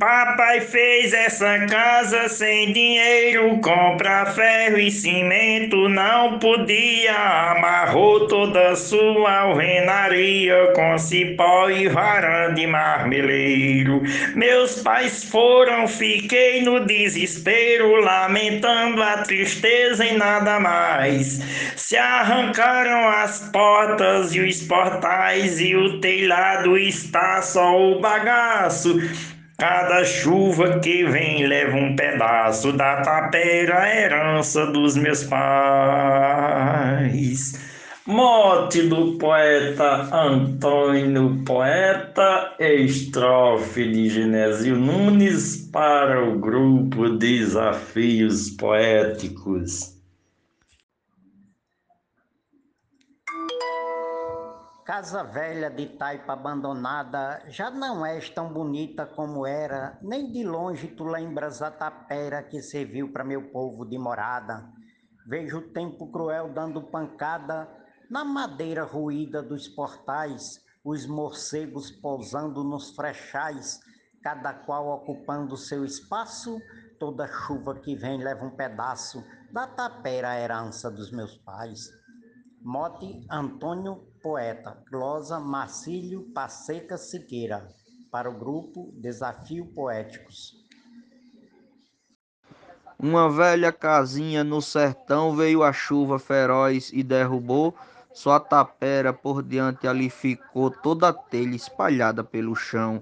Papai fez essa casa sem dinheiro, compra ferro e cimento, não podia, amarrou toda sua alvenaria com cipó e varanda de marmeleiro. Meus pais foram, fiquei no desespero, lamentando a tristeza e nada mais. Se arrancaram as portas e os portais e o telhado está só o bagaço. Cada chuva que vem leva um pedaço da tapera, herança dos meus pais. Mote do poeta Antônio Poeta, estrofe de Genésio Nunes para o grupo Desafios Poéticos. Casa velha de taipa abandonada, já não és tão bonita como era, nem de longe tu lembras a tapera que serviu para meu povo de morada. Vejo o tempo cruel dando pancada na madeira ruída dos portais, os morcegos pousando nos frechais, cada qual ocupando seu espaço, toda chuva que vem leva um pedaço da tapera herança dos meus pais. Mote Antônio Poeta, glosa Marcílio Passeca Siqueira, para o grupo Desafio Poéticos. Uma velha casinha no sertão veio a chuva feroz e derrubou sua tapera por diante ali ficou toda a telha espalhada pelo chão.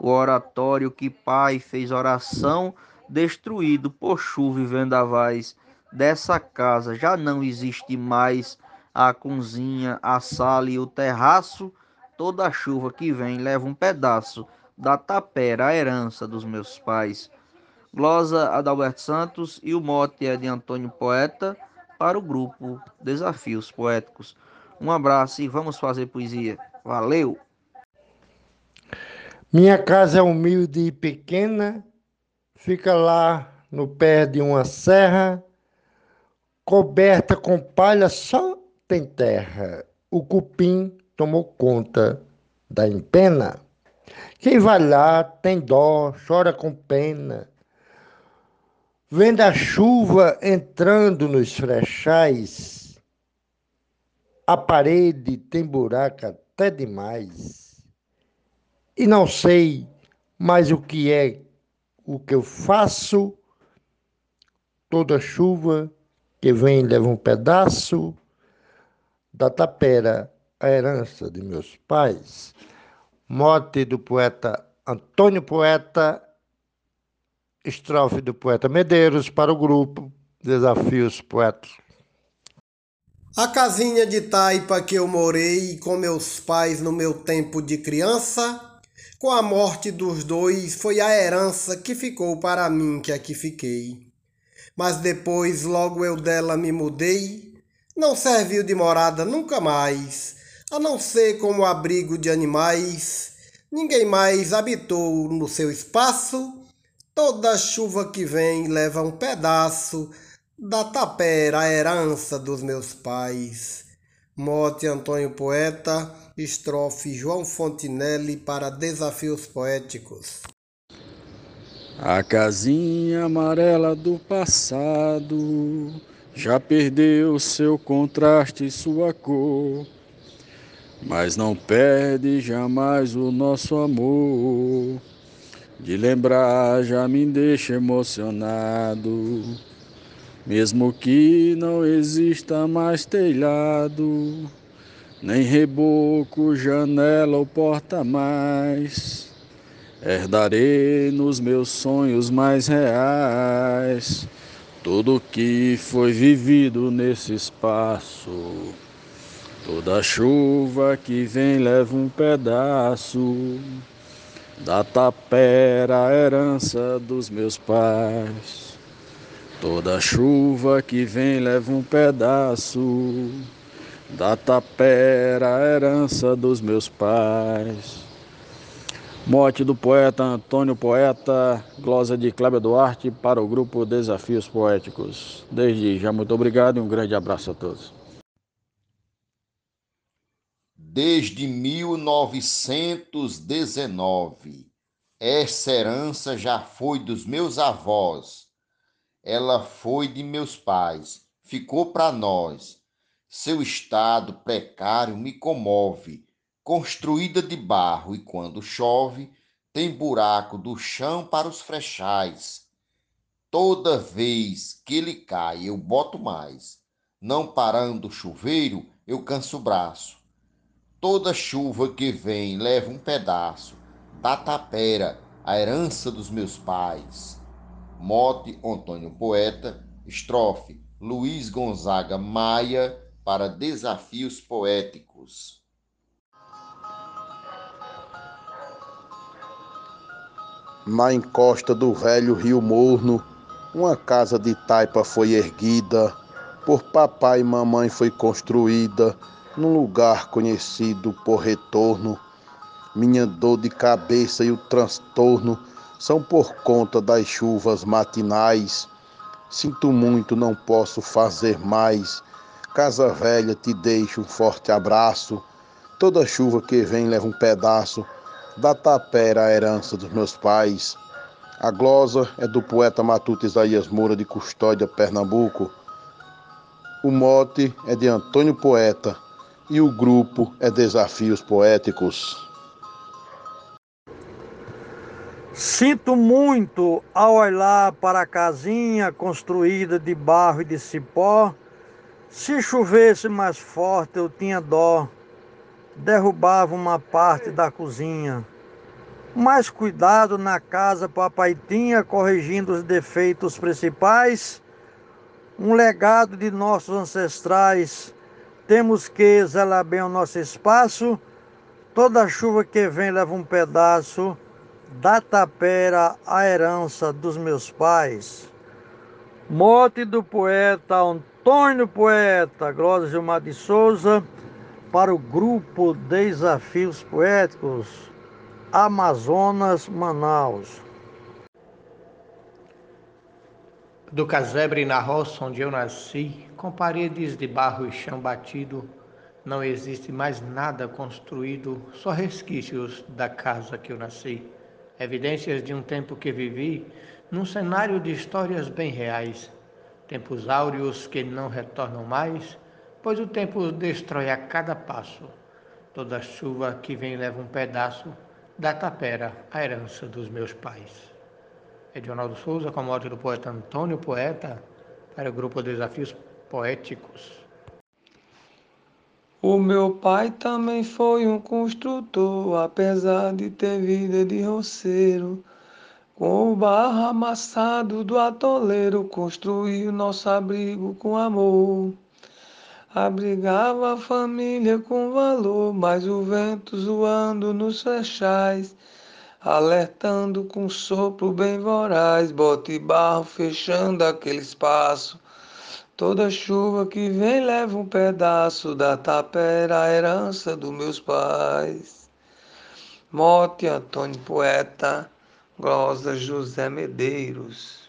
O oratório que pai fez oração, destruído por chuva e vendavais. Dessa casa já não existe mais a cozinha, a sala e o terraço, toda chuva que vem leva um pedaço da tapera, a herança dos meus pais. Glosa Adalberto Santos e o mote é de Antônio Poeta para o grupo Desafios Poéticos. Um abraço e vamos fazer poesia. Valeu! Minha casa é humilde e pequena, fica lá no pé de uma serra, coberta com palha só tem terra, o cupim tomou conta da empena. Quem vai lá tem dó, chora com pena. Vendo a chuva entrando nos frechais, a parede tem buraco até demais. E não sei mais o que é o que eu faço. Toda chuva que vem leva um pedaço da tapera, a herança de meus pais. Mote do poeta Antônio Poeta, estrofe do poeta Medeiros para o grupo Desafios Poetas. A casinha de taipa que eu morei com meus pais no meu tempo de criança, com a morte dos dois, foi a herança que ficou para mim que aqui fiquei. Mas depois logo eu dela me mudei não serviu de morada nunca mais, a não ser como abrigo de animais. Ninguém mais habitou no seu espaço. Toda chuva que vem leva um pedaço da tapera, a herança dos meus pais. Mote Antônio Poeta, estrofe João Fontinelli para Desafios Poéticos. A casinha amarela do passado já perdeu seu contraste e sua cor, mas não perde jamais o nosso amor. De lembrar já me deixa emocionado, mesmo que não exista mais telhado, nem reboco, janela ou porta mais. Herdarei nos meus sonhos mais reais tudo que foi vivido nesse espaço, toda chuva que vem leva um pedaço da tapera, herança dos meus pais. Toda chuva que vem leva um pedaço da tapera, herança dos meus pais. Morte do poeta Antônio Poeta, glosa de Cléber Duarte para o grupo Desafios Poéticos. Desde já, muito obrigado e um grande abraço a todos. Desde 1919, Essa herança já foi dos meus avós. Ela foi de meus pais, ficou para nós. Seu estado precário me comove. Construída de barro e quando chove, tem buraco do chão para os frechais. Toda vez que ele cai, eu boto mais. Não parando o chuveiro, eu canso o braço. Toda chuva que vem leva um pedaço da tapera, a herança dos meus pais. Mote Antônio Poeta, estrofe Luiz Gonzaga Maia para desafios poéticos. Na encosta do velho rio Morno, uma casa de taipa foi erguida, por papai e mamãe foi construída num lugar conhecido por retorno. Minha dor de cabeça e o transtorno são por conta das chuvas matinais. Sinto muito, não posso fazer mais. Casa velha, te deixo um forte abraço. Toda chuva que vem leva um pedaço da tapera a herança dos meus pais. A glosa é do poeta matuto Isaías Moura de Custódia, Pernambuco. O mote é de Antônio Poeta e o grupo é Desafios Poéticos. Sinto muito ao olhar para a casinha construída de barro e de cipó. Se chovesse mais forte, eu tinha dó. Derrubava uma parte da cozinha. Mais cuidado na casa, papai tinha, corrigindo os defeitos principais. Um legado de nossos ancestrais temos que zelar bem o nosso espaço. Toda chuva que vem leva um pedaço da tapera a herança dos meus pais. Mote do poeta Antônio Poeta, Glória Gilmar de Souza, para o grupo Desafios Poéticos, Amazonas, Manaus. Do casebre na roça onde eu nasci, com paredes de barro e chão batido, não existe mais nada construído, só resquícios da casa que eu nasci. Evidências de um tempo que vivi, num cenário de histórias bem reais. Tempos áureos que não retornam mais, pois o tempo destrói a cada passo. Toda chuva que vem leva um pedaço da tapera, a herança dos meus pais. Edionaldo Souza, com a morte do poeta Antônio Poeta, para o grupo Desafios Poéticos. O meu pai também foi um construtor, apesar de ter vida de roceiro. Com o barro amassado do atoleiro, construiu nosso abrigo com amor. Abrigava a família com valor, mas o vento zoando nos fechais alertando com sopro bem voraz, bota e barro fechando aquele espaço. Toda chuva que vem leva um pedaço da tapera, a herança dos meus pais. Mote Antônio Poeta, Glosa José Medeiros.